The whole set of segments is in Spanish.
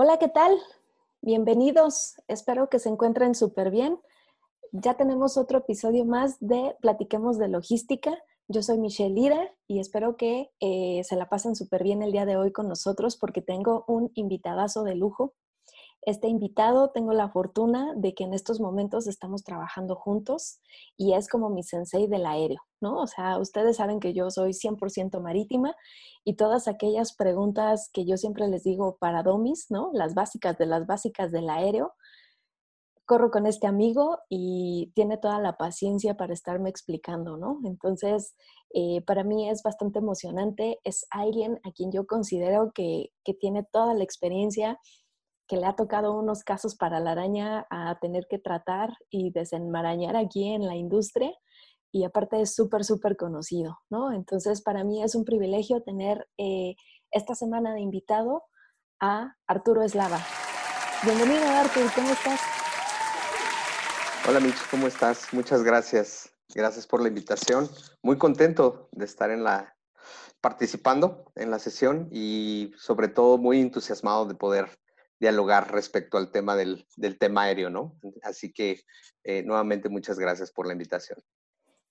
Hola, ¿qué tal? Bienvenidos. Espero que se encuentren súper bien. Ya tenemos otro episodio más de Platiquemos de Logística. Yo soy Michelle Lira y espero que eh, se la pasen súper bien el día de hoy con nosotros porque tengo un invitadazo de lujo este invitado tengo la fortuna de que en estos momentos estamos trabajando juntos y es como mi sensei del aéreo, ¿no? O sea, ustedes saben que yo soy 100% marítima y todas aquellas preguntas que yo siempre les digo para domis, ¿no? Las básicas de las básicas del aéreo, corro con este amigo y tiene toda la paciencia para estarme explicando, ¿no? Entonces, eh, para mí es bastante emocionante, es alguien a quien yo considero que, que tiene toda la experiencia que le ha tocado unos casos para la araña a tener que tratar y desenmarañar aquí en la industria y aparte es súper, súper conocido, ¿no? Entonces, para mí es un privilegio tener eh, esta semana de invitado a Arturo Eslava. Bienvenido, Arturo, ¿cómo estás? Hola, Mitch, ¿cómo estás? Muchas gracias. Gracias por la invitación. Muy contento de estar en la participando en la sesión y sobre todo muy entusiasmado de poder dialogar respecto al tema del, tema aéreo, ¿no? Así que eh, nuevamente muchas gracias por la invitación.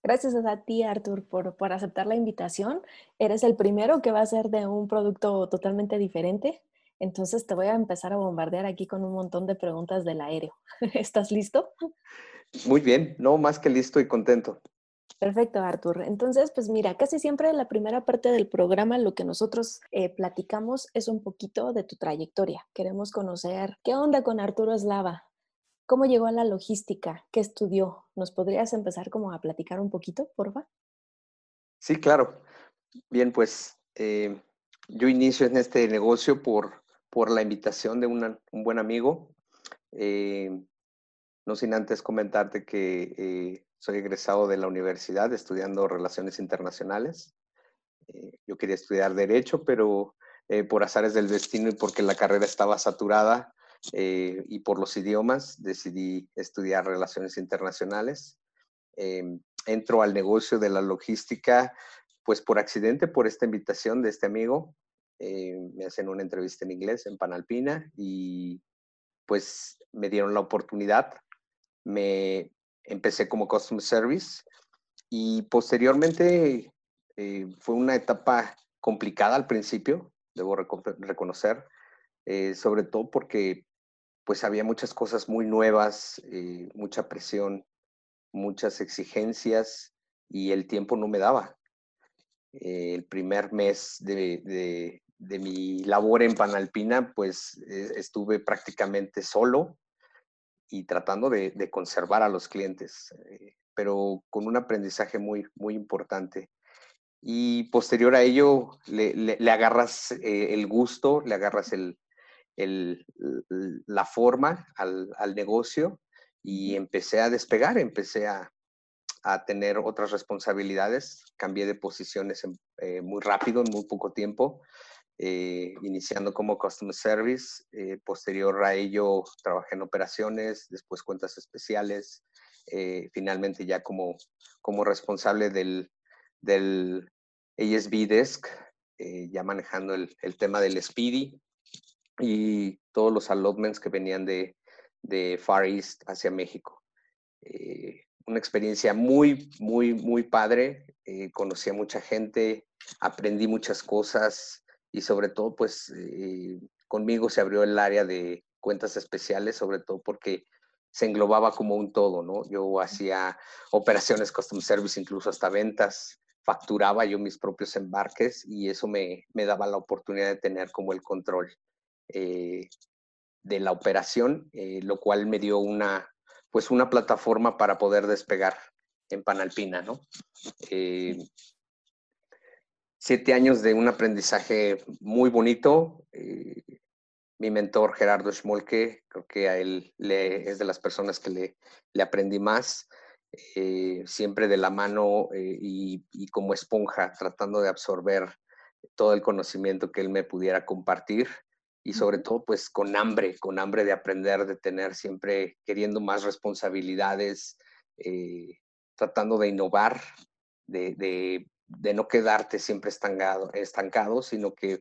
Gracias a ti, Artur, por, por, aceptar la invitación. Eres el primero que va a ser de un producto totalmente diferente. Entonces te voy a empezar a bombardear aquí con un montón de preguntas del aéreo. ¿Estás listo? Muy bien, no más que listo y contento. Perfecto, Artur. Entonces, pues mira, casi siempre la primera parte del programa lo que nosotros eh, platicamos es un poquito de tu trayectoria. Queremos conocer qué onda con Arturo Eslava, cómo llegó a la logística, qué estudió. ¿Nos podrías empezar como a platicar un poquito, porfa? Sí, claro. Bien, pues eh, yo inicio en este negocio por, por la invitación de un buen amigo. Eh, no sin antes comentarte que soy egresado de la universidad estudiando relaciones internacionales. Eh, yo quería estudiar derecho, pero eh, por azares del destino y porque la carrera estaba saturada eh, y por los idiomas, decidí estudiar relaciones internacionales. entro al negocio de la logística, pues por accidente, por esta invitación de este amigo. me hacen una entrevista en inglés en Panalpina y pues me dieron la oportunidad. Me, empecé como Customer Service y posteriormente eh, fue una etapa complicada al principio, debo reconocer, eh, sobre todo porque pues había muchas cosas muy nuevas, eh, mucha presión, muchas exigencias y el tiempo no me daba. el primer mes de, de mi labor en Panalpina, pues estuve prácticamente solo, y tratando de, conservar a los clientes, eh, pero con un aprendizaje muy, muy importante. Y posterior a ello, le, agarras eh, el gusto, le agarras el, la forma al, negocio y empecé a despegar, empecé a, tener otras responsabilidades, cambié de posiciones eh, muy rápido, en muy poco tiempo, eh, iniciando como Customer Service. Eh, posterior a ello, trabajé en operaciones, después cuentas especiales, eh, finalmente ya como, como responsable del, del ASB Desk, ya manejando el, el, tema del Speedy y todos los allotments que venían de, de Far East hacia México. una experiencia muy, muy, muy padre. conocí a mucha gente, aprendí muchas cosas, y sobre todo, pues eh, conmigo se abrió el área de cuentas especiales, sobre todo porque se englobaba como un todo, ¿no? Yo hacía operaciones custom service, incluso hasta ventas, facturaba yo mis propios embarques y eso me, me daba la oportunidad de tener como el control eh, de la operación, eh, lo cual me dio una, pues una plataforma para poder despegar en Panalpina, ¿no? Siete años de un aprendizaje muy bonito. Eh, mi mentor Gerardo Schmolke, creo que a él le, es de las personas que le, le aprendí más, eh, siempre de la mano eh, y, y, como esponja, tratando de absorber todo el conocimiento que él me pudiera compartir y sobre todo pues con hambre, con hambre de aprender, de tener siempre queriendo más responsabilidades, tratando de innovar, de, de de no quedarte siempre estancado, estancado sino que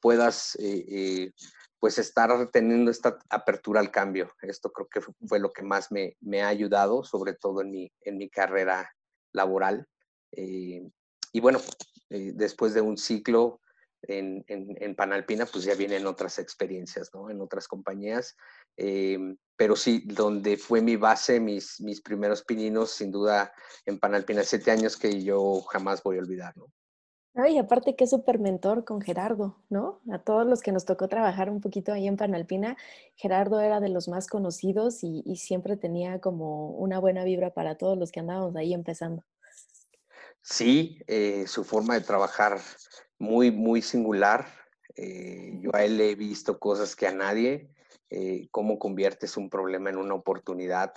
puedas eh, eh, pues estar teniendo esta apertura al cambio. Esto creo que fue lo que más me, ha ayudado, sobre todo en mi, en mi carrera laboral. Eh, y bueno, después de un ciclo en, en, Panalpina, pues ya vienen otras experiencias, ¿no? En otras compañías. Em, pero sí, donde fue mi base, mis, mis primeros pininos, sin duda, en Panalpina, siete años que yo jamás voy a olvidar, ¿no? y aparte es súper mentor con Gerardo, ¿no? A todos los que nos tocó trabajar un poquito ahí en Panalpina, Gerardo era de los más conocidos y, siempre tenía como una buena vibra para todos los que andábamos ahí empezando. Sí, eh, su forma de trabajar muy, muy singular. Eh, yo a él he visto cosas que a nadie, eh, cómo conviertes un problema en una oportunidad.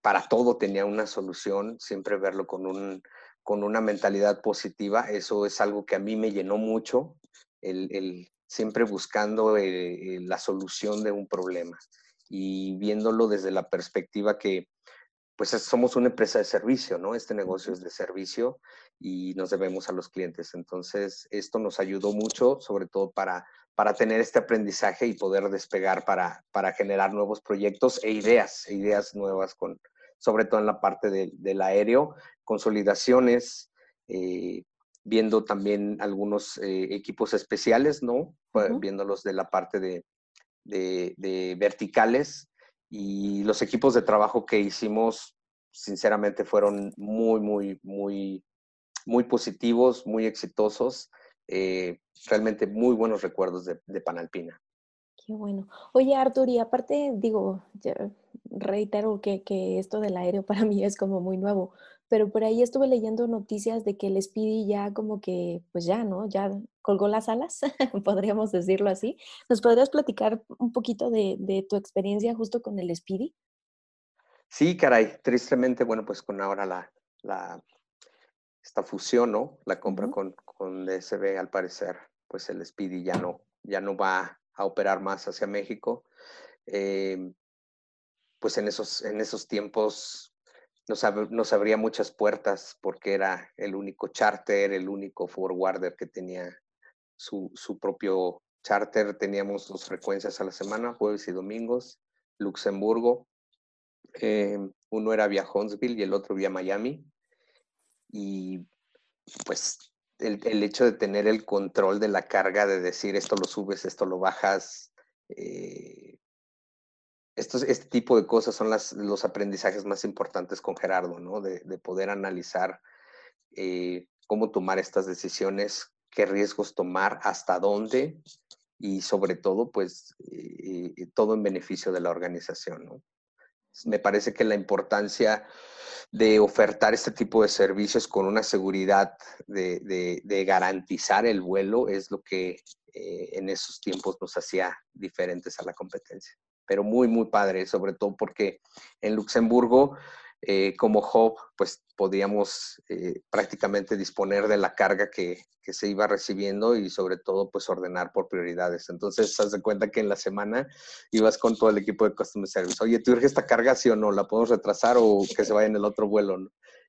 para todo tenía una solución, siempre verlo con un con una mentalidad positiva, eso es algo que a mí me llenó mucho, el, siempre buscando eh, la solución de un problema y viéndolo desde la perspectiva que pues somos una empresa de servicio, ¿no? Este negocio es de servicio y nos debemos a los clientes. Entonces, esto nos ayudó mucho, sobre todo para, para tener este aprendizaje y poder despegar para, para generar nuevos proyectos e ideas, ideas nuevas con, sobre todo en la parte del aéreo, consolidaciones, eh, viendo también algunos eh, equipos especiales, ¿no? Viéndolos de la parte de, verticales y los equipos de trabajo que hicimos, sinceramente, fueron muy, muy, muy, muy positivos, muy exitosos. Eh, realmente muy buenos recuerdos de, de Panalpina. Qué bueno. Oye, Artur, y aparte, digo, reitero que, esto del aéreo para mí es como muy nuevo, pero por ahí estuve leyendo noticias de que el Speedy ya como que, pues ya, ¿no? Ya colgó las alas, podríamos decirlo así. ¿Nos podrías platicar un poquito de, tu experiencia justo con el Speedy? Sí, caray, tristemente, bueno, pues con ahora la, la esta fusión, ¿no? La compra con, con DSB, al parecer, pues el Speedy ya no, ya no va a operar más hacia México. Em, pues en esos, en esos tiempos nos, abría muchas puertas porque era el único charter, el único forwarder que tenía su, su propio charter. Teníamos dos frecuencias a la semana, jueves y domingos, Luxemburgo. Em, uno era vía Huntsville y el otro vía Miami. Y pues el, hecho de tener el control de la carga, de decir esto lo subes, esto lo bajas, eh, este tipo de cosas son las, los aprendizajes más importantes con Gerardo, ¿no? De, poder analizar eh, cómo tomar estas decisiones, qué riesgos tomar, hasta dónde y sobre todo, pues, eh, todo en beneficio de la organización, ¿no? Me parece que la importancia de ofertar este tipo de servicios con una seguridad de, garantizar el vuelo es lo que eh, en esos tiempos nos hacía diferentes a la competencia. Pero muy, muy padre, sobre todo porque en Luxemburgo eh, como hub, pues podíamos eh, prácticamente disponer de la carga que, se iba recibiendo y sobre todo, pues ordenar por prioridades. Entonces, haz de cuenta que en la semana ibas con todo el equipo de Customer Service. Oye, ¿tú urge esta carga sí o no? ¿La podemos retrasar o que se vaya en el otro vuelo?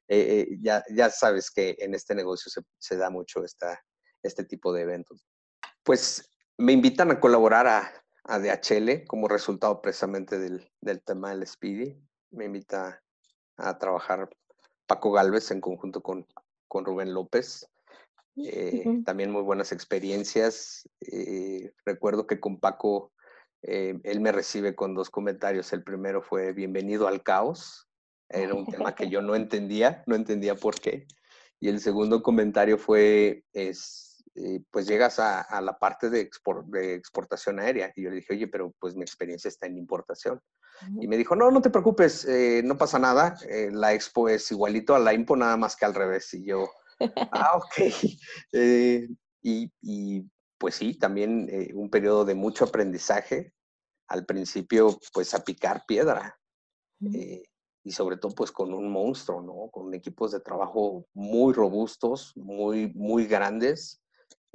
Eh, ya, ya sabes que en este negocio se, da mucho esta, este tipo de eventos. Pues me invitan a colaborar a, a DHL como resultado precisamente del, del tema del Speedy. Me invita a trabajar Paco Galvez en conjunto con, con Rubén López. Eh, también muy buenas experiencias. Eh, recuerdo que con Paco, eh, él me recibe con dos comentarios. El primero fue bienvenido al caos. Era un tema que yo no entendía, no entendía por qué. Y el segundo comentario fue, es, eh, pues llegas a, la parte de, de, exportación aérea. Y yo le dije, oye, pero pues mi experiencia está en importación. Y me dijo, no, no te preocupes, eh, no pasa nada. Eh, la expo es igualito a la impo, nada más que al revés. Y yo, ah, ok. Y, y, pues sí, también un periodo de mucho aprendizaje. Al principio, pues a picar piedra. y sobre todo, pues con un monstruo, ¿no? Con equipos de trabajo muy robustos, muy, muy grandes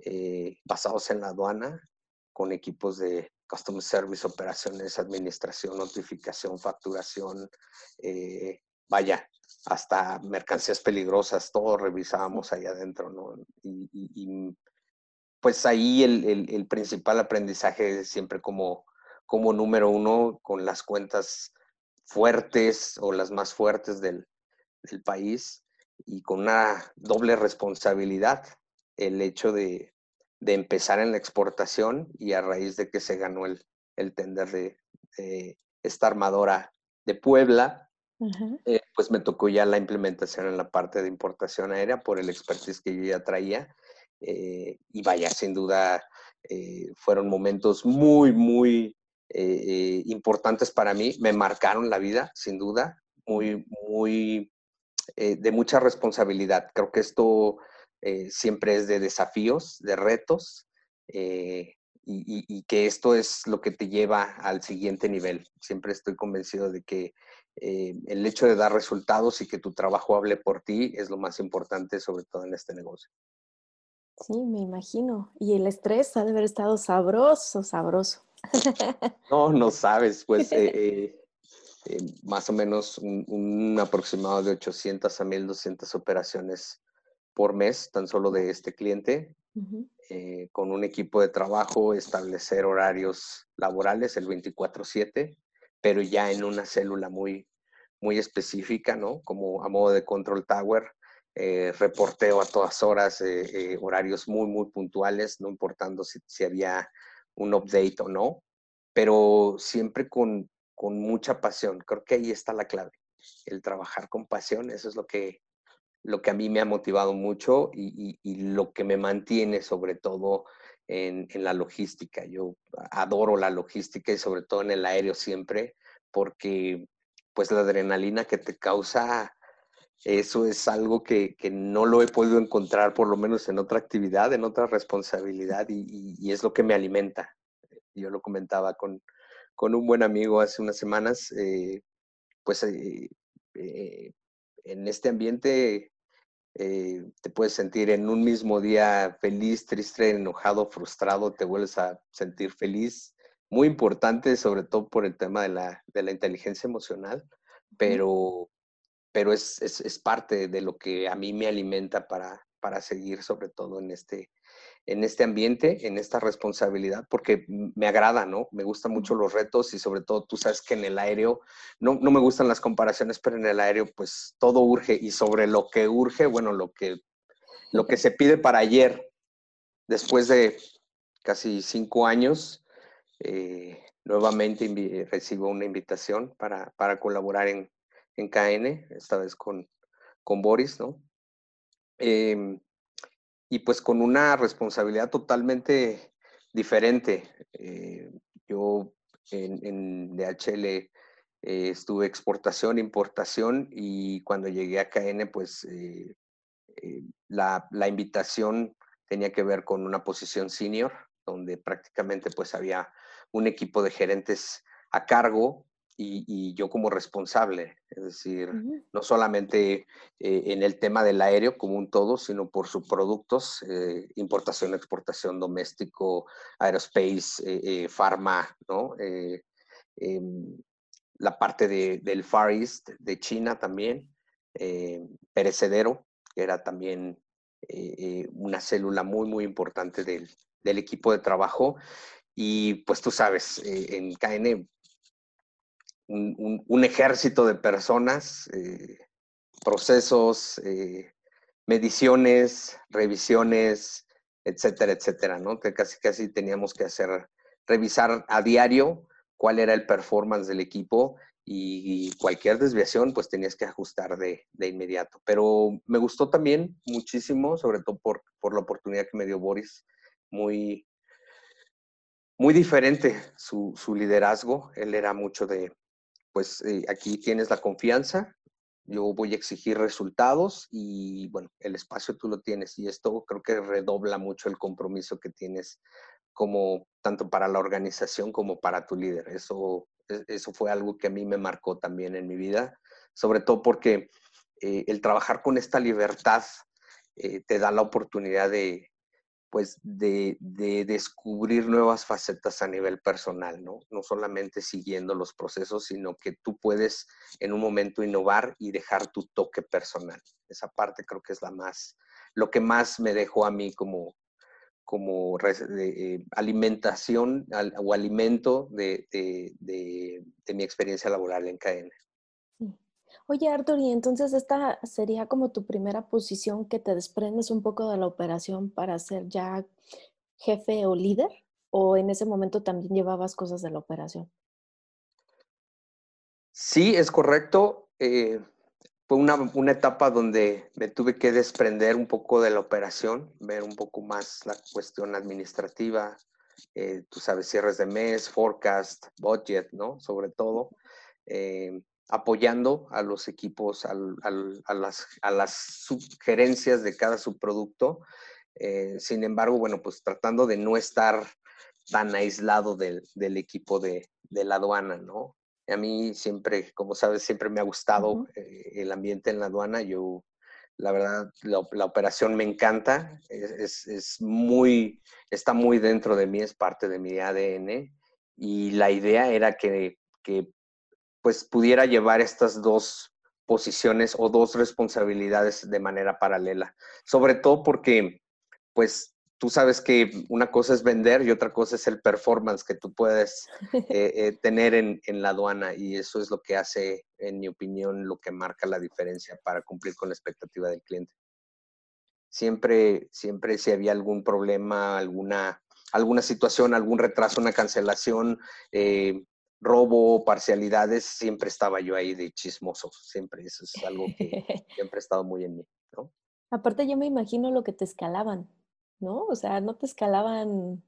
eh, basados en la aduana, con equipos de Customer Service, operaciones, administración, notificación, facturación, eh, vaya, hasta mercancías peligrosas, todo revisábamos ahí adentro, ¿no? Y, pues ahí el, principal aprendizaje es siempre como, como número uno con las cuentas fuertes o las más fuertes del, país y con una doble responsabilidad, el hecho de, empezar en la exportación y a raíz de que se ganó el, el tender de, esta armadora de Puebla, eh, pues me tocó ya la implementación en la parte de importación aérea por el expertise que yo ya traía. Eh, y vaya, sin duda, eh, fueron momentos muy, muy importantes para mí. Me marcaron la vida, sin duda, muy, muy, de mucha responsabilidad. Creo que esto siempre es de desafíos, de retos. Y, y, que esto es lo que te lleva al siguiente nivel. Siempre estoy convencido de que eh, el hecho de dar resultados y que tu trabajo hable por ti es lo más importante, sobre todo en este negocio. Sí, me imagino. Y el estrés ha de haber estado sabroso, sabroso. No, no sabes, pues eh, eh, más o menos un, aproximado de 800 a 1200 operaciones por mes, tan solo de este cliente, con un equipo de trabajo, establecer horarios laborales, el 24/7, pero ya en una célula muy, muy específica, ¿no? Como a modo de control tower, eh, reporteo a todas horas, eh, eh, horarios muy, muy puntuales, no importando si, si, había un update o no, pero siempre con, con mucha pasión. Creo que ahí está la clave, el trabajar con pasión, eso es lo que, lo que a mí me ha motivado mucho y, lo que me mantiene sobre todo en, la logística. Yo adoro la logística y sobre todo en el aéreo siempre, porque pues la adrenalina que te causa, eso es algo que, no lo he podido encontrar por lo menos en otra actividad, en otra responsabilidad y, es lo que me alimenta. Yo lo comentaba con, un buen amigo hace unas semanas, eh, pues eh, eh, en este ambiente eh, te puedes sentir en un mismo día feliz, triste, enojado, frustrado, te vuelves a sentir feliz. Muy importante, sobre todo por el tema de la, de la inteligencia emocional, pero, pero es, es, es, parte de lo que a mí me alimenta para, para seguir, sobre todo en este, en este ambiente, en esta responsabilidad, porque me agrada, ¿no? Me gustan mucho los retos y sobre todo tú sabes que en el aéreo, no, no me gustan las comparaciones, pero en el aéreo pues todo urge y sobre lo que urge, bueno, lo que, lo que se pide para ayer, después de casi cinco años, eh, nuevamente recibo una invitación para, para colaborar en, en, KN, esta vez con, con Boris, ¿no? Em, y pues con una responsabilidad totalmente diferente. Eh, yo en, DHL eh, estuve exportación, importación y cuando llegué a KN, pues eh, la, la, invitación tenía que ver con una posición senior, donde prácticamente pues había un equipo de gerentes a cargo y, yo como responsable, es decir, no solamente eh, en el tema del aéreo como un todo, sino por sus productos, eh, importación, exportación, doméstico, aerospace, eh, pharma, ¿no? Em, la parte de, del Far East, de China también, perecedero, que era también una célula muy, muy importante del, del equipo de trabajo. Y pues tú sabes, en KN un, ejército de personas, eh, procesos, eh, mediciones, revisiones, etcétera, etcétera, ¿no? Que casi, casi teníamos que hacer, revisar a diario cuál era el performance del equipo y, cualquier desviación, pues tenías que ajustar de, inmediato. Pero me gustó también muchísimo, sobre todo por, por la oportunidad que me dio Boris, muy, muy diferente su, su liderazgo. Él era mucho de, pues eh, aquí tienes la confianza, yo voy a exigir resultados y bueno, el espacio tú lo tienes y esto creo que redobla mucho el compromiso que tienes como tanto para la organización como para tu líder. Eso, e, eso fue algo que a mí me marcó también en mi vida, sobre todo porque eh, el trabajar con esta libertad eh, te da la oportunidad de, pues de, descubrir nuevas facetas a nivel personal, ¿no? No solamente siguiendo los procesos, sino que tú puedes en un momento innovar y dejar tu toque personal. Esa parte creo que es la más, lo que más me dejó a mí como, como eh, alimentación o alimento de, mi experiencia laboral en KN. Oye, Arthur, y entonces esta sería como tu primera posición que te desprendes un poco de la operación para ser ya jefe o líder, o en ese momento también llevabas cosas de la operación? Sí, es correcto. Eh, fue una, etapa donde me tuve que desprender un poco de la operación, ver un poco más la cuestión administrativa, eh, tú sabes, cierres de mes, forecast, budget, ¿no? Sobre todo, eh, apoyando a los equipos, a, las, a, las, sugerencias de cada subproducto. Eh, sin embargo, bueno, pues tratando de no estar tan aislado del, equipo de, de la aduana, ¿no? A mí siempre, como sabes, siempre me ha gustado eh, el ambiente en la aduana. Yo, la verdad, la, operación me encanta. Es, muy, está muy dentro de mí, es parte de mi ADN. Y la idea era que, que pues pudiera llevar estas dos posiciones o dos responsabilidades de manera paralela. Sobre todo porque, pues, tú sabes que una cosa es vender y otra cosa es el performance que tú puedes eh, eh, tener en, la aduana y eso es lo que hace, en mi opinión, lo que marca la diferencia para cumplir con la expectativa del cliente. Siempre, siempre si había algún problema, alguna, alguna situación, algún retraso, una cancelación, eh, robo, parcialidades, siempre estaba yo ahí de chismoso, siempre. Eso es algo que siempre ha estado muy en mí, Aparte yo me imagino lo que te escalaban, ¿no? O sea, no te escalaban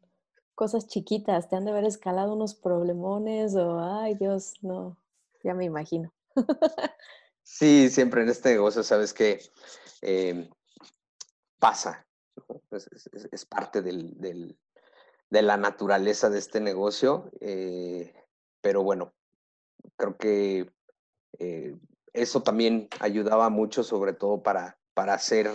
cosas chiquitas, te han de haber escalado unos problemones o, ay Dios, no, ya me imagino. sí, siempre en este negocio sabes que em, pasa, es, parte de la naturaleza de este negocio, eh, pero bueno, creo que eh, eso también ayudaba mucho, sobre todo para, para hacer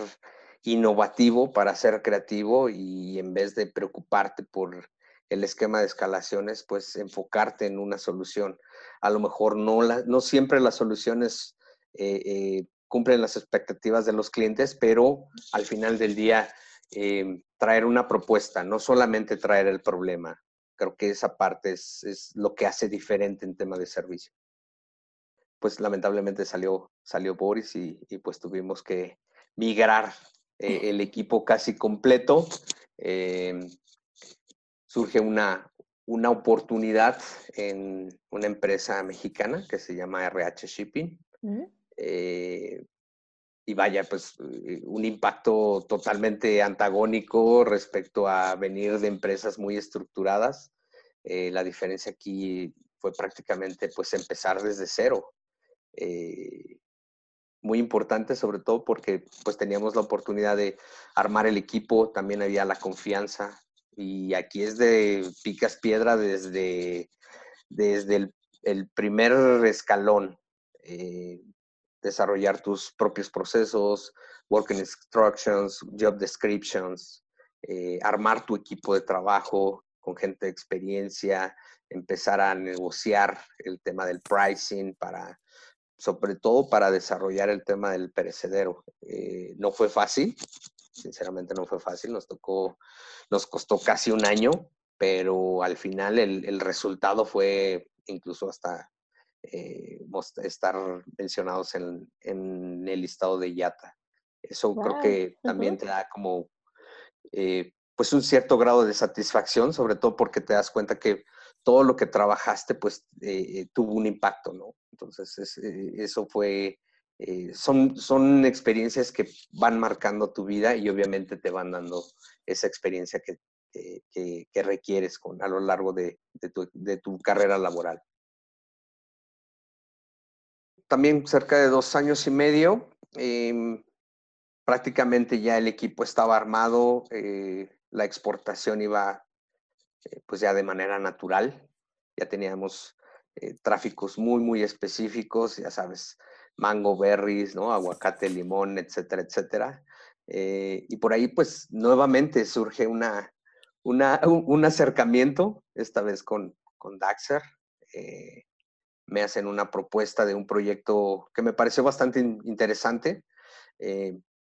innovativo para ser creativo y en vez de preocuparte por el esquema de escalaciones, pues enfocarte en una solución. A lo mejor no, no siempre las soluciones eh, eh, cumplen las expectativas de los clientes, pero al final del día eh, traer una propuesta, no solamente traer el problema. Creo que esa parte es, lo que hace diferente en tema de servicio. Pues lamentablemente salió, salió Boris y, y pues tuvimos que migrar eh, el equipo casi completo, eh, surge una, una oportunidad en una empresa mexicana que se llama RH Shipping. Eh, y vaya, pues un impacto totalmente antagónico respecto a venir de empresas muy estructuradas. la diferencia aquí fue prácticamente pues empezar desde cero muy importante, sobre todo porque pues teníamos la oportunidad de armar el equipo, también había la confianza y aquí es de picas piedra desde, desde el, primer escalón, eh, desarrollar tus propios procesos, working instructions, job descriptions, eh, armar tu equipo de trabajo con gente de experiencia, empezar a negociar el tema del pricing para sobre todo para desarrollar el tema del perecedero. Eh, no fue fácil, sinceramente no fue fácil, nos tocó, nos costó casi un año, pero al final el, resultado fue incluso hasta eh, estar mencionados en, el listado de IATA. Eso creo que también te da como eh, pues un cierto grado de satisfacción, sobre todo porque te das cuenta que todo lo que trabajaste pues tuvo un impacto, ¿no? Entonces, eh, eso fue, eh, son, son experiencias que van marcando tu vida y obviamente te van dando esa experiencia que, que, requieres con, a lo largo de, tu, carrera laboral. También cerca de dos años y medio, em, prácticamente ya el equipo estaba armado, eh, la exportación iba pues ya de manera natural, ya teníamos eh, tráficos muy, muy específicos, ya sabes, mango, berries, ¿no? Aguacate, limón, etcétera, etcétera. Eh, y por ahí, pues, nuevamente surge una, un acercamiento, esta vez con, con Daxer. Eh, me hacen una propuesta de un proyecto que me pareció bastante interesante,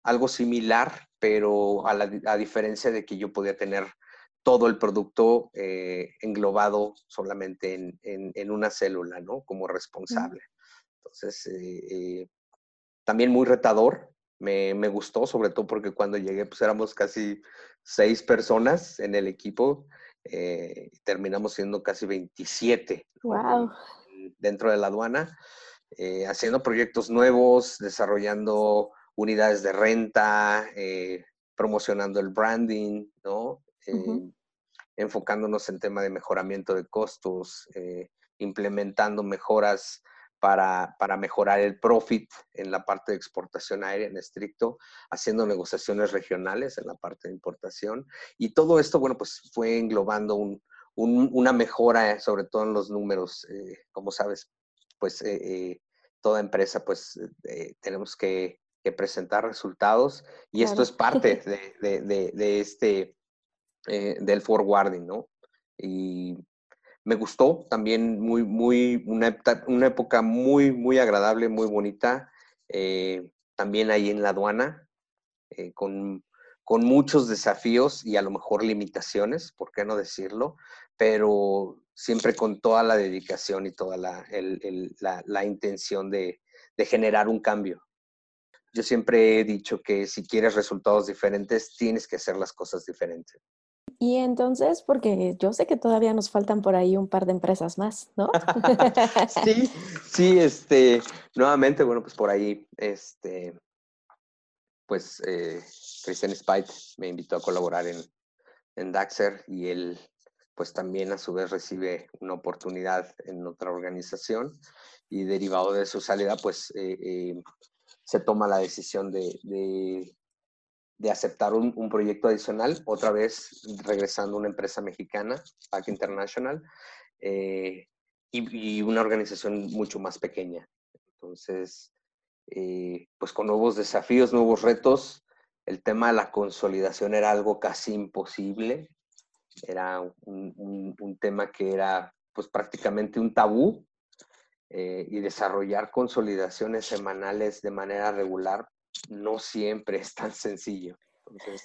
algo similar pero a, la, a diferencia de que yo podía tener todo el producto eh, englobado solamente en, en, una célula, ¿no? Como responsable. Entonces, eh, eh, también muy retador, me, me, gustó, sobre todo porque cuando llegué, pues éramos casi seis personas en el equipo, terminamos siendo casi 27 wow. Dentro de la aduana, haciendo proyectos nuevos, desarrollando unidades de renta, promocionando el branding, ¿no? enfocándonos en tema de mejoramiento de costos, eh, implementando mejoras para, para, mejorar el profit en la parte de exportación aérea en estricto, haciendo negociaciones regionales en la parte de importación. Y todo esto, bueno, pues fue englobando un, una mejora, sobre todo en los números. Eh, como sabes, pues eh, toda empresa, pues tenemos que, presentar resultados y esto es parte de, de, de este eh, del forwarding, ¿no? Y me gustó también muy, muy, una, una época muy, muy agradable, muy bonita, eh, también ahí en la aduana, eh, con, con, muchos desafíos y a lo mejor limitaciones, ¿por qué no decirlo? Pero siempre con toda la dedicación y toda la, el, la, la intención de, de generar un cambio. Yo siempre he dicho que si quieres resultados diferentes, tienes que hacer las cosas diferentes. Y entonces, porque yo sé que todavía nos faltan por ahí un par de empresas más, ¿no? sí, sí, este, nuevamente, bueno, pues por ahí, este, pues eh, Christian Spite me invitó a colaborar en, en Daxer y él, pues también a su vez recibe una oportunidad en otra organización y derivado de su salida, pues eh, eh, se toma la decisión de, de aceptar un, proyecto adicional, otra vez regresando a una empresa mexicana, Pack International, eh, y, una organización mucho más pequeña. Entonces, eh, pues con nuevos desafíos, nuevos retos, el tema de la consolidación era algo casi imposible, era un, tema que era pues prácticamente un tabú, eh, y desarrollar consolidaciones semanales de manera regular no siempre es tan sencillo. Entonces,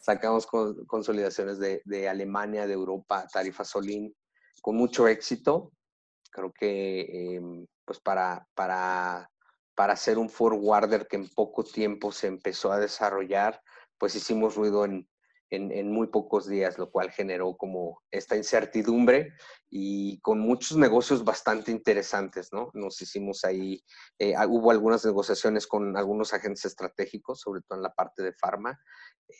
sacamos consolidaciones de, Alemania, de Europa, Tarifa Solín, con mucho éxito. Creo que em, pues para, para, para ser un forwarder que en poco tiempo se empezó a desarrollar, pues hicimos ruido en, en, muy pocos días, lo cual generó como esta incertidumbre y con muchos negocios bastante interesantes, ¿no? Nos hicimos ahí, eh, ah, hubo algunas negociaciones con algunos agentes estratégicos, sobre todo en la parte de farma.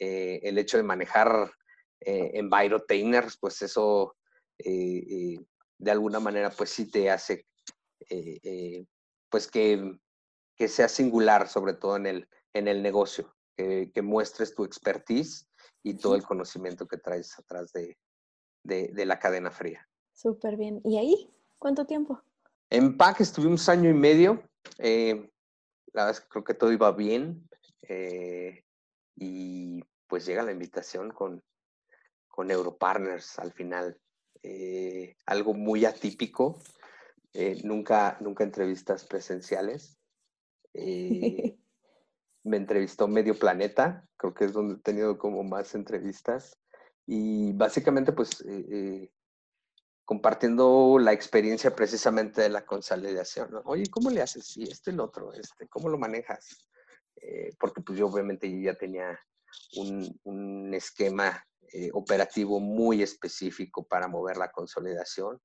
Eh, el hecho de manejar eh, envirotainers, pues eso eh, de alguna manera pues sí te hace pues que, que sea singular, sobre todo en el, en el negocio, que, que muestres tu expertise y todo el conocimiento que traes atrás de, de, la cadena fría. Súper bien. ¿Y ahí? ¿Cuánto tiempo? En PAC estuvimos año y medio. Eh, la verdad es que creo que todo iba bien. Eh, y pues llega la invitación con, con Europartners al final. Eh, algo muy atípico. nunca, nunca entrevistas presenciales. me entrevistó Medio Planeta, creo que es donde he tenido como más entrevistas. Y básicamente, pues, eh, eh, compartiendo la experiencia precisamente de la consolidación. Oye, ¿cómo le haces? Y esto y lo otro, este, ¿cómo lo manejas? Eh, porque pues yo obviamente ya tenía un, un esquema operativo muy específico para mover la consolidación.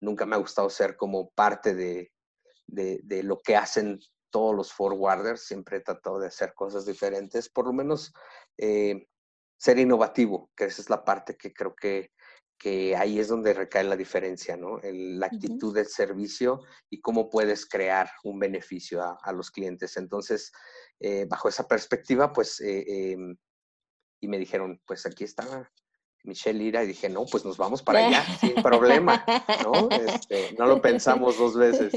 Nunca me ha gustado ser como parte de, de, de lo que hacen todos los forwarders, siempre he tratado de hacer cosas diferentes, por lo menos eh, ser innovativo, que esa es la parte que creo que, que ahí es donde recae la diferencia, ¿no? la actitud del servicio y cómo puedes crear un beneficio a, los clientes. Entonces, eh, bajo esa perspectiva, pues, eh, em, y me dijeron, pues aquí está Michelle Ira y dije, no, pues nos vamos para allá, sin problema, ¿no? Este, no lo pensamos dos veces.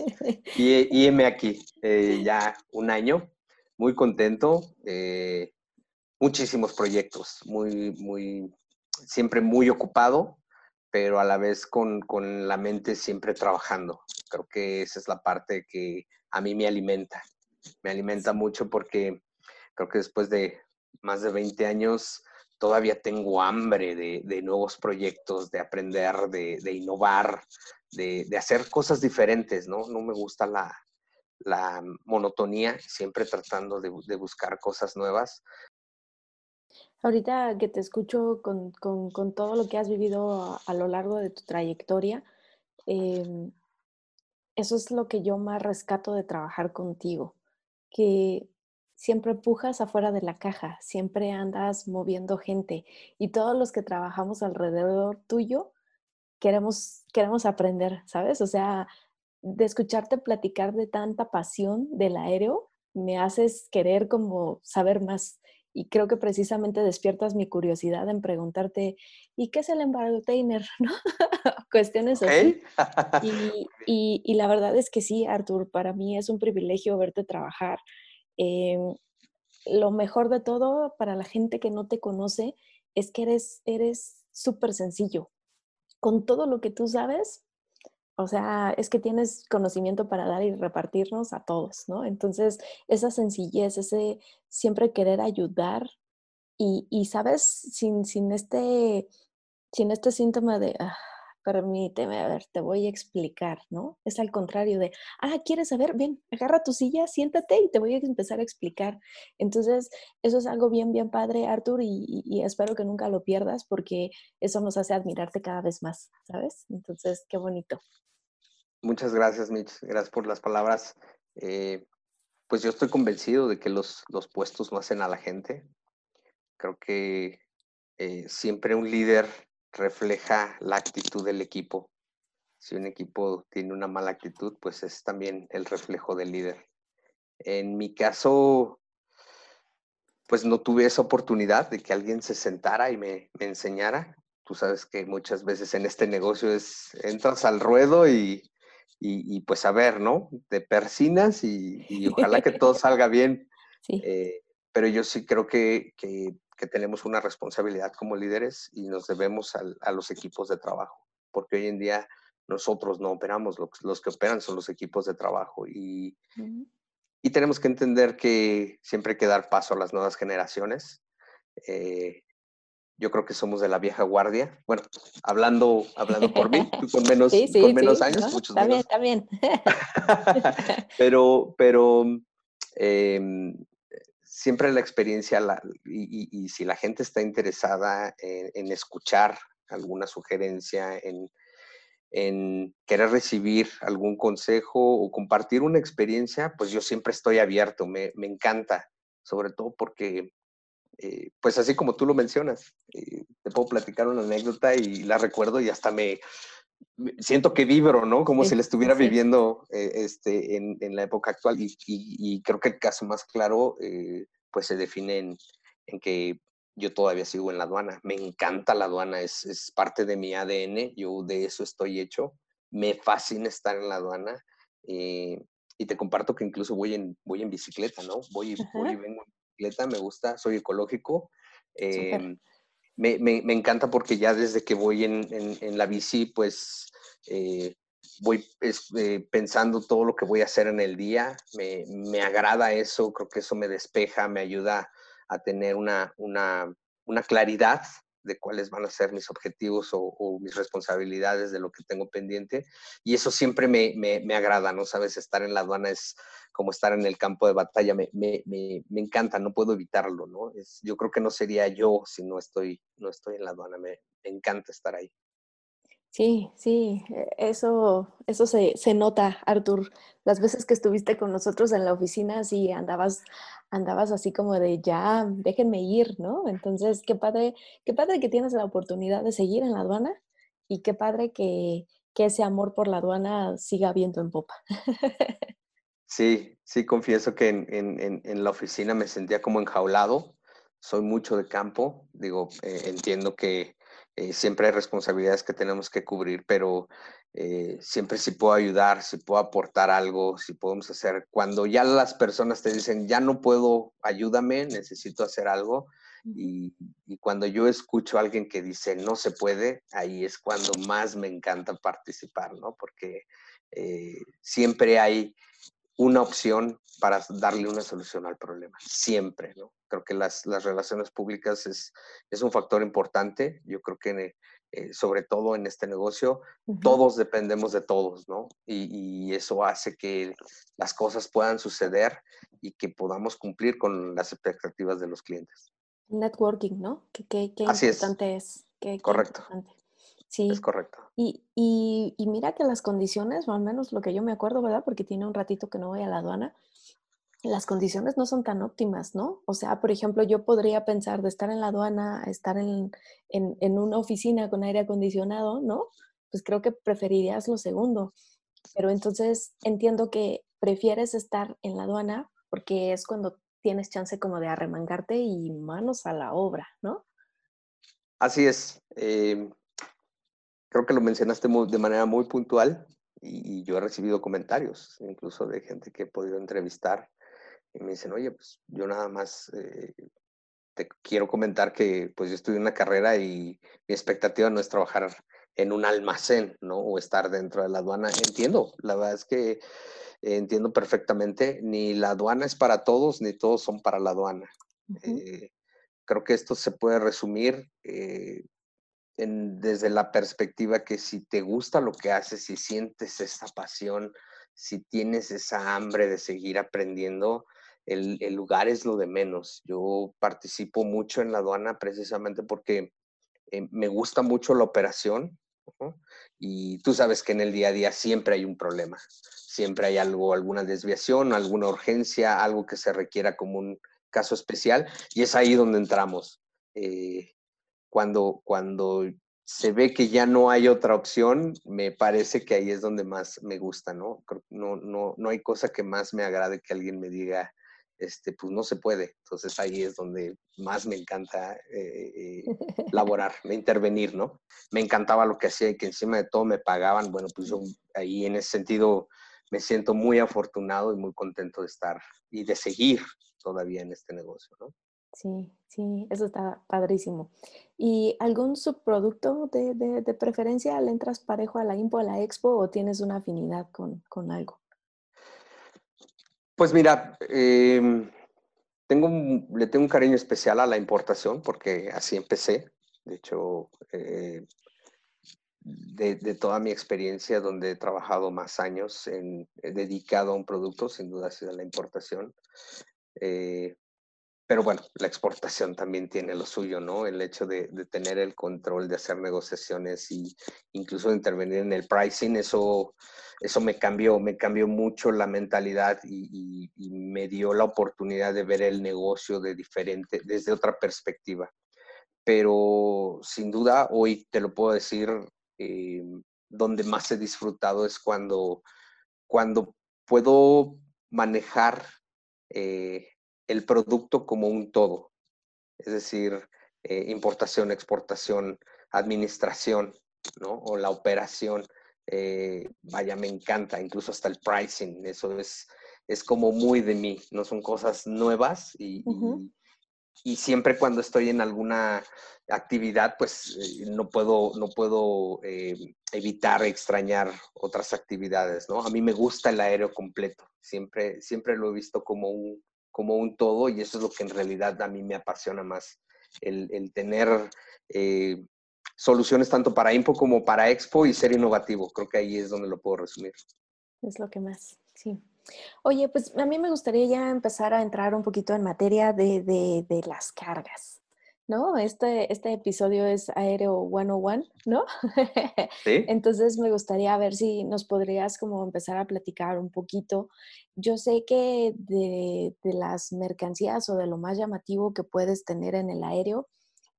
Y, y heme aquí, eh, ya un año, muy contento, eh, muchísimos proyectos, muy, muy, siempre muy ocupado, pero a la vez con, con la mente siempre trabajando. Creo que esa es la parte que a mí me alimenta, me alimenta mucho porque creo que después de más de 20 años, todavía tengo hambre de, nuevos proyectos, de aprender, de, innovar, de, hacer cosas diferentes, ¿no? No me gusta la, monotonía, siempre tratando de, buscar cosas nuevas. Ahorita que te escucho con, todo lo que has vivido a, lo largo de tu trayectoria, em, eso es lo que yo más rescato de trabajar contigo, que siempre pujas afuera de la caja, siempre andas moviendo gente y todos los que trabajamos alrededor tuyo queremos, queremos aprender, ¿sabes? O sea, de escucharte platicar de tanta pasión del aéreo, me haces querer como saber más. Y creo que precisamente despiertas mi curiosidad en preguntarte, ¿y qué es el embargotainer? ¿No? Cuestiones así. Y, y, la verdad es que sí, Artur, para mí es un privilegio verte trabajar. Em, lo mejor de todo para la gente que no te conoce es que eres eres súper sencillo. Con todo lo que tú sabes, o sea, es que tienes conocimiento para dar y repartirnos a todos, ¿no? Entonces, esa sencillez, ese siempre querer ayudar y, y sabes, sin, sin, este, sin este síntoma de, ah, permíteme, a ver, te voy a explicar, ¿no? Es al contrario de, ah, ¿quieres saber? Ven, agarra tu silla, siéntate y te voy a empezar a explicar. Entonces, eso es algo bien, bien padre, Arthur, y, espero que nunca lo pierdas porque eso nos hace admirarte cada vez más, ¿sabes? Entonces, qué bonito. Muchas gracias, Mitch. Gracias por las palabras. Eh, pues yo estoy convencido de que los, los puestos no hacen a la gente. Creo que eh, siempre un líder refleja la actitud del equipo. Si un equipo tiene una mala actitud, pues es también el reflejo del líder. En mi caso, pues no tuve esa oportunidad de que alguien se sentara y me, enseñara. Tú sabes que muchas veces en este negocio es, entras al ruedo y, pues a ver, ¿no? Te persinas y, ojalá que todo salga bien. Eh, pero yo sí creo que, que que tenemos una responsabilidad como líderes y nos debemos a los equipos de trabajo, porque hoy en día nosotros no operamos, los, que operan son los equipos de trabajo y, y tenemos que entender que siempre hay que dar paso a las nuevas generaciones. Eh, yo creo que somos de la vieja guardia. Bueno, hablando, hablando por mí, tú con menos, con menos años, muchos está Bien, está bien. pero, pero em, siempre la experiencia, y, si la gente está interesada en, escuchar alguna sugerencia, en, querer recibir algún consejo o compartir una experiencia, pues yo siempre estoy abierto, me, encanta, sobre todo porque, eh, pues así como tú lo mencionas, eh, te puedo platicar una anécdota y la recuerdo y hasta me, siento que vibro, ¿no? Como si la estuviera viviendo eh, este, en, en, la época actual. Y, y, creo que el caso más claro, eh, pues se define en, en, que yo todavía sigo en la aduana. Me encanta la aduana, es, es, parte de mi ADN, yo de eso estoy hecho. Me fascina estar en la aduana. Eh, y te comparto que incluso voy en, voy en bicicleta, ¿no? Voy, voy y vengo en bicicleta, me gusta, soy ecológico. Eh, me, me, encanta porque ya desde que voy en, en, la bici, pues eh, voy eh, pensando todo lo que voy a hacer en el día. Me, me, agrada eso, creo que eso me despeja, me ayuda a tener una, una, una claridad de cuáles van a ser mis objetivos o, mis responsabilidades de lo que tengo pendiente. Y eso siempre me, me, agrada, ¿no? Sabes, estar en la aduana es como estar en el campo de batalla, me, encanta, no puedo evitarlo, ¿no? Es, yo creo que no sería yo si no estoy, no estoy en la aduana, me, encanta estar ahí. Sí, sí, e, eso, eso se, se, nota, Artur. Las veces que estuviste con nosotros en la oficina, sí andabas, andabas así como de ya, déjenme ir, ¿no? Entonces, qué padre, qué padre que tienes la oportunidad de seguir en la aduana y qué padre que, que ese amor por la aduana siga viendo en popa. Sí, sí, confieso que en, en, en, la oficina me sentía como enjaulado. Soy mucho de campo. Digo, eh, entiendo que eh, siempre hay responsabilidades que tenemos que cubrir, pero eh, siempre si puedo ayudar, si puedo aportar algo, si podemos hacer, cuando ya las personas te dicen, ya no puedo, ayúdame, necesito hacer algo, y, cuando yo escucho a alguien que dice, no se puede, ahí es cuando más me encanta participar, ¿no? Porque eh, siempre hay una opción para darle una solución al problema, siempre, ¿no? Creo que las, las relaciones públicas es, es, un factor importante. Yo creo que eh, sobre todo en este negocio, todos dependemos de todos, ¿no? Y, y, eso hace que las cosas puedan suceder y que podamos cumplir con las expectativas de los clientes. Networking, ¿no? Qué, qué, qué importante es. es. Correcto. Sí. Es correcto. Y, y, y, mira que las condiciones, o al menos lo que yo me acuerdo, ¿verdad? Porque tiene un ratito que no voy a la aduana, las condiciones no son tan óptimas, ¿no? O sea, por ejemplo, yo podría pensar de estar en la aduana a estar en, en, en una oficina con aire acondicionado, ¿no? Pues creo que preferirías lo segundo. Pero entonces entiendo que prefieres estar en la aduana porque es cuando tienes chance como de arremangarte y manos a la obra, ¿no? Así es. Eh, creo que lo mencionaste de manera muy puntual y, yo he recibido comentarios, incluso de gente que he podido entrevistar, y me dicen, oye, pues yo nada más eh, te quiero comentar que pues yo estudié una carrera y mi expectativa no es trabajar en un almacén, ¿no? O estar dentro de la aduana. Entiendo, la verdad es que entiendo perfectamente, ni la aduana es para todos, ni todos son para la aduana. Eh, creo que esto se puede resumir eh, desde la perspectiva que si te gusta lo que haces, si sientes esa pasión, si tienes esa hambre de seguir aprendiendo, el, lugar es lo de menos. Yo participo mucho en la aduana precisamente porque eh, me gusta mucho la operación y tú sabes que en el día a día siempre hay un problema, siempre hay algo, alguna desviación, alguna urgencia, algo que se requiera como un caso especial y es ahí donde entramos. Eh, cuando, cuando se ve que ya no hay otra opción, me parece que ahí es donde más me gusta, ¿no? No, no, no hay cosa que más me agrade que alguien me diga, este, pues no se puede. Entonces ahí es donde más me encanta eh, eh laborar, intervenir, ¿no? Me encantaba lo que hacía y que encima de todo me pagaban. Bueno, pues yo ahí en ese sentido me siento muy afortunado y muy contento de estar y de seguir todavía en este negocio, ¿no? Sí, sí, eso está padrísimo. ¿Y algún subproducto de, de, preferencia? ¿Le entras parejo a la Impo, a la Expo o tienes una afinidad con, con algo? Pues mira, em, tengo le tengo un cariño especial a la importación porque así empecé. De hecho, eh, de, de, toda mi experiencia donde he trabajado más años en, dedicado a un producto, sin duda ha sido la importación. Eh, pero bueno, la exportación también tiene lo suyo, ¿no? El hecho de, tener el control, de hacer negociaciones y incluso de intervenir en el pricing, eso, eso me cambió, me cambió mucho la mentalidad y, me dio la oportunidad de ver el negocio de diferente, desde otra perspectiva. Pero sin duda, hoy te lo puedo decir, eh, donde más he disfrutado es cuando, cuando puedo manejar eh, el producto como un todo, es decir, eh, importación, exportación, administración, ¿no? O la operación. Eh, vaya, me encanta, incluso hasta el pricing, eso es, es como muy de mí, no son cosas nuevas y, y, siempre cuando estoy en alguna actividad, pues eh, no puedo, no puedo evitar extrañar otras actividades, ¿no? A mí me gusta el aéreo completo, siempre, siempre lo he visto como un, como un todo y eso es lo que en realidad a mí me apasiona más, el, tener eh, soluciones tanto para Info como para Expo y ser innovativo. Creo que ahí es donde lo puedo resumir. Es lo que más, sí. Oye, pues a mí me gustaría ya empezar a entrar un poquito en materia de, de las cargas. ¿No? Este, este episodio es Aéreo 101, ¿no? Sí. Entonces me gustaría ver si nos podrías como empezar a platicar un poquito. Yo sé que de, de las mercancías o de lo más llamativo que puedes tener en el aéreo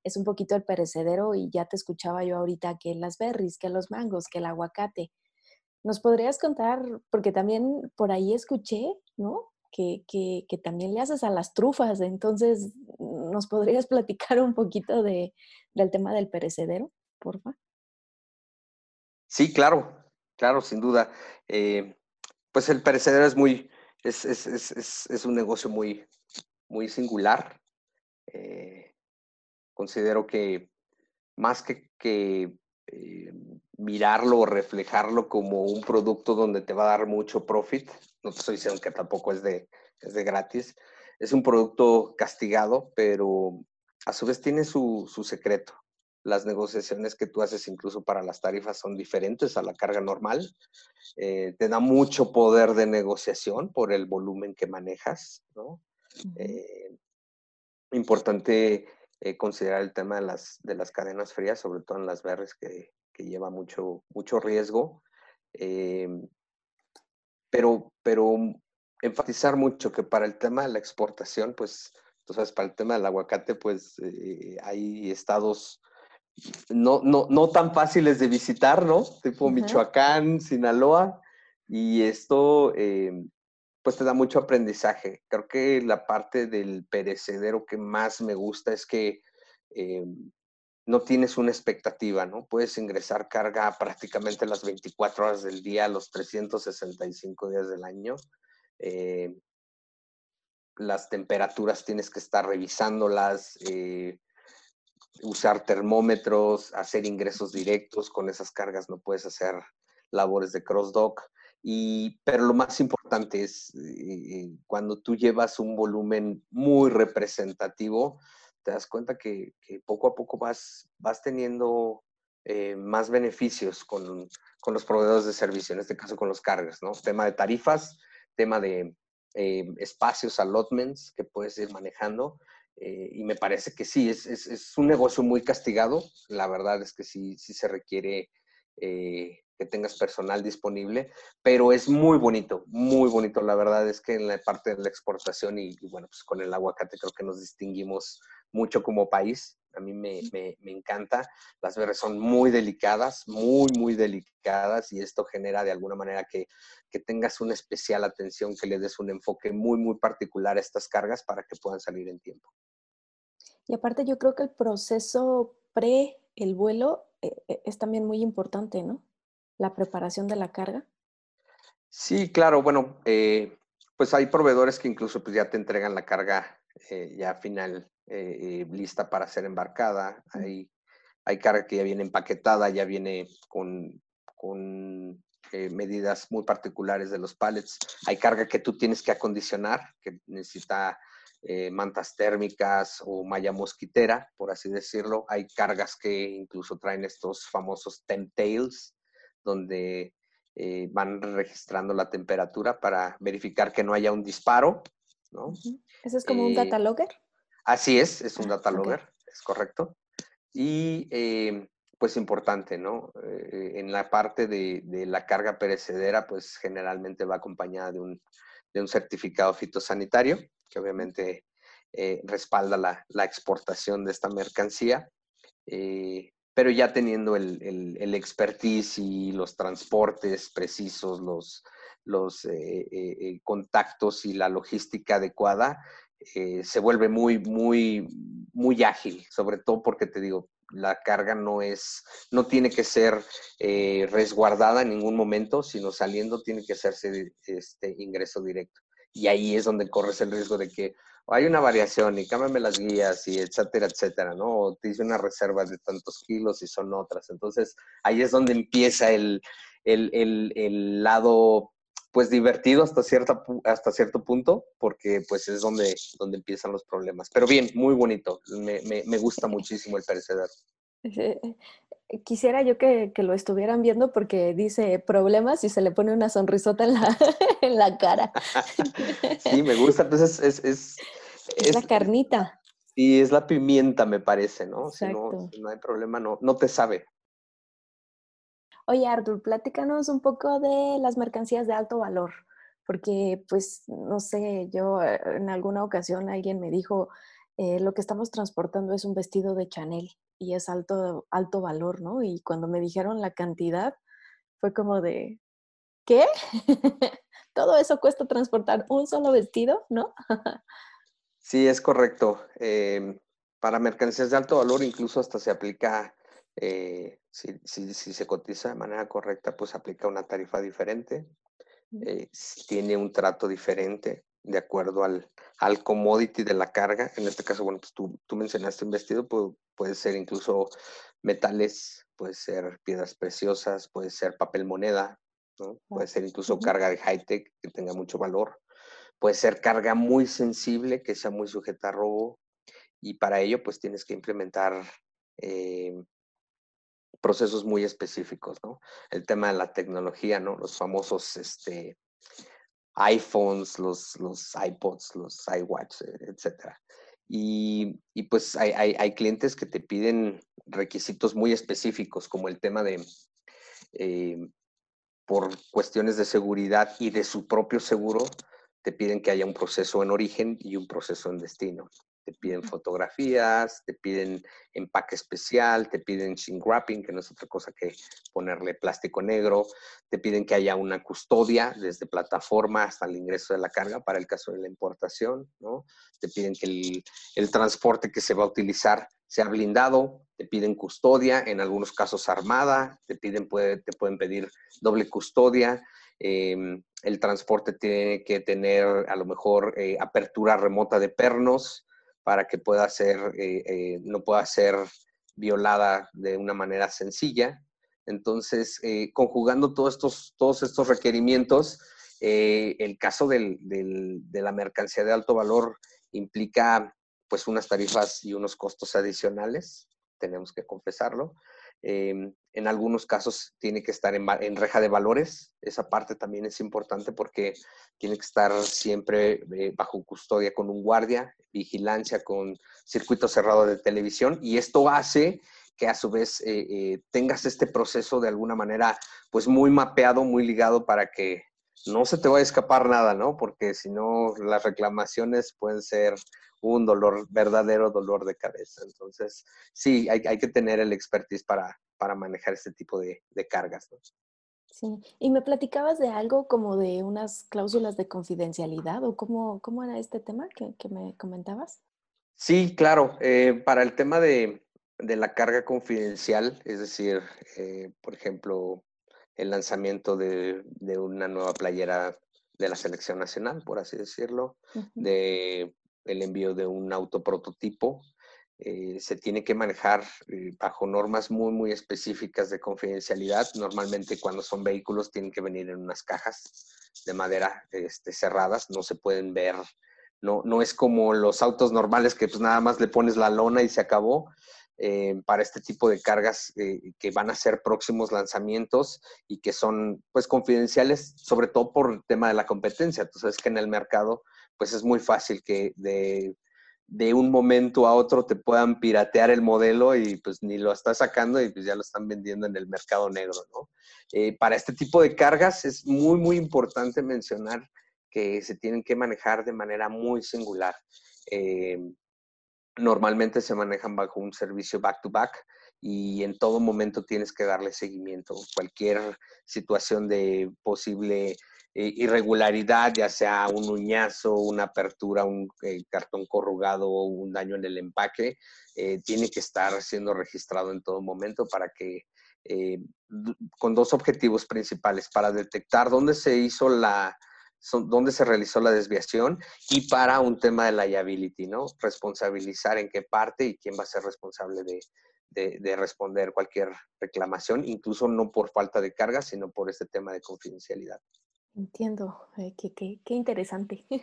es un poquito el perecedero y ya te escuchaba yo ahorita que las berries, que los mangos, que el aguacate. ¿Nos podrías contar, porque también por ahí escuché, ¿no? Que, que, que, también le haces a las trufas, entonces ¿nos podrías platicar un poquito de, del tema del perecedero, porfa? Sí, claro, claro, sin duda. Eh, pues el perecedero es muy, es, es, es, es un negocio muy, muy singular. Eh, considero que más que, que eh, mirarlo o reflejarlo como un producto donde te va a dar mucho profit, no te estoy diciendo que tampoco es de, es de gratis, es un producto castigado, pero a su vez tiene su, secreto. Las negociaciones que tú haces incluso para las tarifas son diferentes a la carga normal. Eh, te da mucho poder de negociación por el volumen que manejas, ¿no? Eh, importante eh, considerar el tema de las, de las cadenas frías, sobre todo en las berries que, que lleva mucho, mucho riesgo. pero, pero enfatizar mucho que para el tema de la exportación, pues, tú sabes, para el tema del aguacate, pues eh, hay estados no, no, no tan fáciles de visitar, ¿no? Tipo Michoacán, Sinaloa, y esto, eh, pues te da mucho aprendizaje. Creo que la parte del perecedero que más me gusta es que eh, no tienes una expectativa, ¿no? Puedes ingresar carga prácticamente las 24 horas del día, los 365 días del año. Eh, las temperaturas tienes que estar revisándolas, eh, usar termómetros, hacer ingresos directos, con esas cargas no puedes hacer labores de cross-dock. Y, pero lo más importante es eh, cuando tú llevas un volumen muy representativo, te das cuenta que, poco a poco vas, vas teniendo más beneficios con, con, los proveedores de servicio, en este caso con los cargas, ¿no? Tema de tarifas, tema de eh, espacios, allotments que puedes ir manejando. Eh, y me parece que sí, es, es, es, un negocio muy castigado. La verdad es que sí, sí se requiere eh, que tengas personal disponible, pero es muy bonito, muy bonito. La verdad es que en la parte de la exportación y, y bueno, pues con el aguacate creo que nos distinguimos mucho como país a mí me, encanta. Las berries son muy delicadas, muy, muy delicadas y esto genera de alguna manera que, tengas una especial atención, que le des un enfoque muy, muy particular a estas cargas para que puedan salir en tiempo. Y aparte yo creo que el proceso pre el vuelo eh, eh, es también muy importante, ¿no? La preparación de la carga. Sí, claro. Bueno, eh, pues hay proveedores que incluso pues, ya te entregan la carga ya final eh, lista para ser embarcada. Hay, hay carga que ya viene empaquetada, ya viene con, con eh, medidas muy particulares de los pallets. Hay carga que tú tienes que acondicionar, que necesita eh, mantas térmicas o malla mosquitera, por así decirlo. Hay cargas que incluso traen estos famosos temp tails, donde van registrando la temperatura para verificar que no haya un disparo. ¿no? ¿Eso es como un data logger? Así es, es un ah, data logger, es correcto. Y eh, pues importante, ¿no? Eh, en la parte de, la carga perecedera, pues generalmente va acompañada de un, certificado fitosanitario, que obviamente eh, respalda la, exportación de esta mercancía, pero ya teniendo el, expertise y los transportes precisos, los, los contactos y la logística adecuada, eh, se vuelve muy, muy, muy ágil, sobre todo porque te digo, la carga no es, no tiene que ser eh, resguardada en ningún momento, sino saliendo tiene que hacerse este ingreso directo. Y ahí es donde corres el riesgo de que hay una variación y cámbiame las guías y etcétera, etcétera, ¿no? O te dice una reserva de tantos kilos y son otras. Entonces, ahí es donde empieza el, el, el, lado pues divertido hasta, cierta, hasta cierto punto, porque pues es donde, donde empiezan los problemas. Pero bien, muy bonito, me, me, gusta muchísimo el perecedero. Quisiera yo que, que, lo estuvieran viendo porque dice problemas y se le pone una sonrisota en la, en la cara. sí, me gusta, entonces pues, es... Es, es, la carnita. Sí, es la pimienta, me parece, ¿no? Si no, si no hay problema, no, no te sabe. Oye, Artur, platícanos un poco de las mercancías de alto valor, porque pues, no sé, yo eh, en alguna ocasión alguien me dijo, eh, lo que estamos transportando es un vestido de Chanel y es alto, alto valor, ¿no? Y cuando me dijeron la cantidad, fue como de, ¿qué? Todo eso cuesta transportar un solo vestido, ¿no? sí, es correcto. Em, para mercancías de alto valor incluso hasta se aplica eh, si, si, se cotiza de manera correcta, pues aplica una tarifa diferente, eh, tiene un trato diferente de acuerdo al, al commodity de la carga. En este caso, bueno, pues tú, tú mencionaste un vestido, puede, puede ser incluso metales, puede ser piedras preciosas, puede ser papel moneda, ¿no? puede ser incluso carga de high-tech que tenga mucho valor, puede ser carga muy sensible, que sea muy sujeta a robo, y para ello pues tienes que implementar eh, procesos muy específicos, ¿no? El tema de la tecnología, ¿no? Los famosos este, iPhones, los, los iPods, los iWatch, etcétera. Y, pues hay, hay, clientes que te piden requisitos muy específicos, como el tema de, eh, por cuestiones de seguridad y de su propio seguro, te piden que haya un proceso en origen y un proceso en destino te piden fotografías, te piden empaque especial, te piden shrink wrapping, que no es otra cosa que ponerle plástico negro, te piden que haya una custodia desde plataforma hasta el ingreso de la carga para el caso de la importación, ¿no? Te piden que el, transporte que se va a utilizar sea blindado, te piden custodia, en algunos casos armada, te, piden, te pueden pedir doble custodia, em, el transporte tiene que tener a lo mejor eh, apertura remota de pernos, para que pueda ser, eh, eh, no pueda ser violada de una manera sencilla. Entonces, eh, conjugando todos estos, todos estos requerimientos, el caso de la mercancía de alto valor implica pues unas tarifas y unos costos adicionales, tenemos que confesarlo. Em, en algunos casos tiene que estar en, reja de valores. Esa parte también es importante porque tiene que estar siempre eh, bajo custodia con un guardia, vigilancia con circuito cerrado de televisión y esto hace que a su vez eh, eh, tengas este proceso de alguna manera pues muy mapeado, muy ligado para que no se te vaya a escapar nada, ¿no? Porque si no, las reclamaciones pueden ser un dolor, verdadero dolor de cabeza. Entonces, sí, hay, que tener el expertise para, para manejar este tipo de, cargas. Sí, y me platicabas de algo como de unas cláusulas de confidencialidad o cómo, cómo era este tema que, me comentabas. Sí, claro. Eh, para el tema de, la carga confidencial, es decir, eh, por ejemplo, el lanzamiento de, una nueva playera de la selección nacional, por así decirlo, de el envío de un auto prototipo. Eh, se tiene que manejar eh, bajo normas muy, muy específicas de confidencialidad. Normalmente cuando son vehículos tienen que venir en unas cajas de madera este, cerradas, no se pueden ver, no, no es como los autos normales que pues nada más le pones la lona y se acabó. Eh, para este tipo de cargas que van a ser próximos lanzamientos y que son pues confidenciales, sobre todo por el tema de la competencia. Tú sabes que en el mercado pues es muy fácil que de, un momento a otro te puedan piratear el modelo y pues ni lo estás sacando y pues ya lo están vendiendo en el mercado negro, ¿no? Eh, para este tipo de cargas es muy, muy importante mencionar que se tienen que manejar de manera muy singular. Eh, normalmente se manejan bajo un servicio back-to-back y en todo momento tienes que darle seguimiento. Cualquier situación de posible eh, irregularidad, ya sea un uñazo, una apertura, un eh, cartón corrugado o un daño en el empaque, eh, tiene que estar siendo registrado en todo momento para que, con dos objetivos principales, para detectar dónde se hizo la, dónde se realizó la desviación y para un tema de liability, ¿no? Responsabilizar en qué parte y quién va a ser responsable de, de, responder cualquier reclamación, incluso no por falta de carga, sino por este tema de confidencialidad. Entiendo, qué, qué, interesante.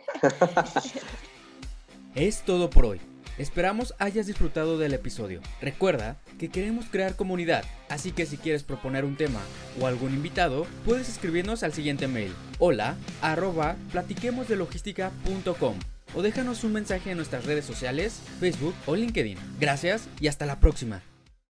es todo por hoy. Esperamos hayas disfrutado del episodio. Recuerda que queremos crear comunidad, así que si quieres proponer un tema o algún invitado, puedes escribirnos al siguiente mail: hola arroba platiquemosdelogística.com o déjanos un mensaje en nuestras redes sociales, Facebook o LinkedIn. Gracias y hasta la próxima.